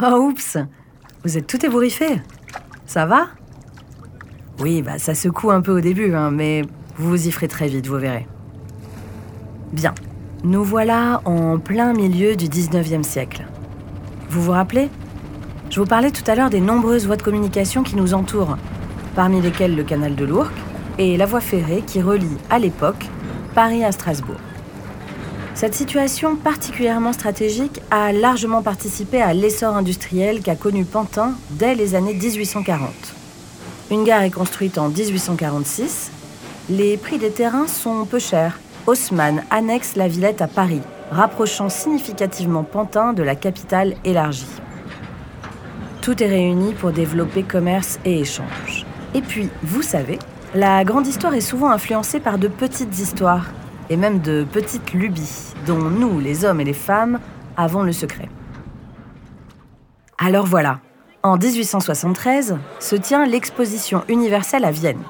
Oh oups Vous êtes tout ébouriffé Ça va? Oui, bah ça secoue un peu au début, hein, mais vous vous y ferez très vite, vous verrez. Bien, nous voilà en plein milieu du 19e siècle. Vous vous rappelez? Je vous parlais tout à l'heure des nombreuses voies de communication qui nous entourent, parmi lesquelles le canal de l'Ourcq et la voie ferrée qui relie, à l'époque, Paris à Strasbourg. Cette situation particulièrement stratégique a largement participé à l'essor industriel qu'a connu Pantin dès les années 1840. Une gare est construite en 1846. Les prix des terrains sont peu chers. Haussmann annexe la Villette à Paris, rapprochant significativement Pantin de la capitale élargie. Tout est réuni pour développer commerce et échange. Et puis, vous savez, la grande histoire est souvent influencée par de petites histoires et même de petites lubies dont nous, les hommes et les femmes, avons le secret. Alors voilà, en 1873 se tient l'exposition universelle à Vienne.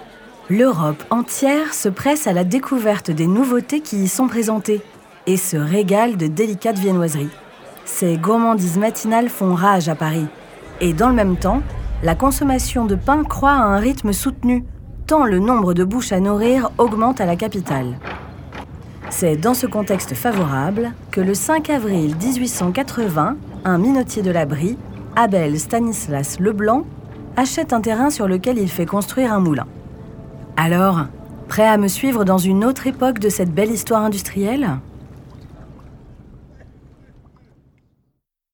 L'Europe entière se presse à la découverte des nouveautés qui y sont présentées et se régale de délicates viennoiseries. Ces gourmandises matinales font rage à Paris. Et dans le même temps, la consommation de pain croît à un rythme soutenu, tant le nombre de bouches à nourrir augmente à la capitale. C'est dans ce contexte favorable que le 5 avril 1880, un minotier de la Brie, Abel Stanislas Leblanc, achète un terrain sur lequel il fait construire un moulin. Alors, prêt à me suivre dans une autre époque de cette belle histoire industrielle?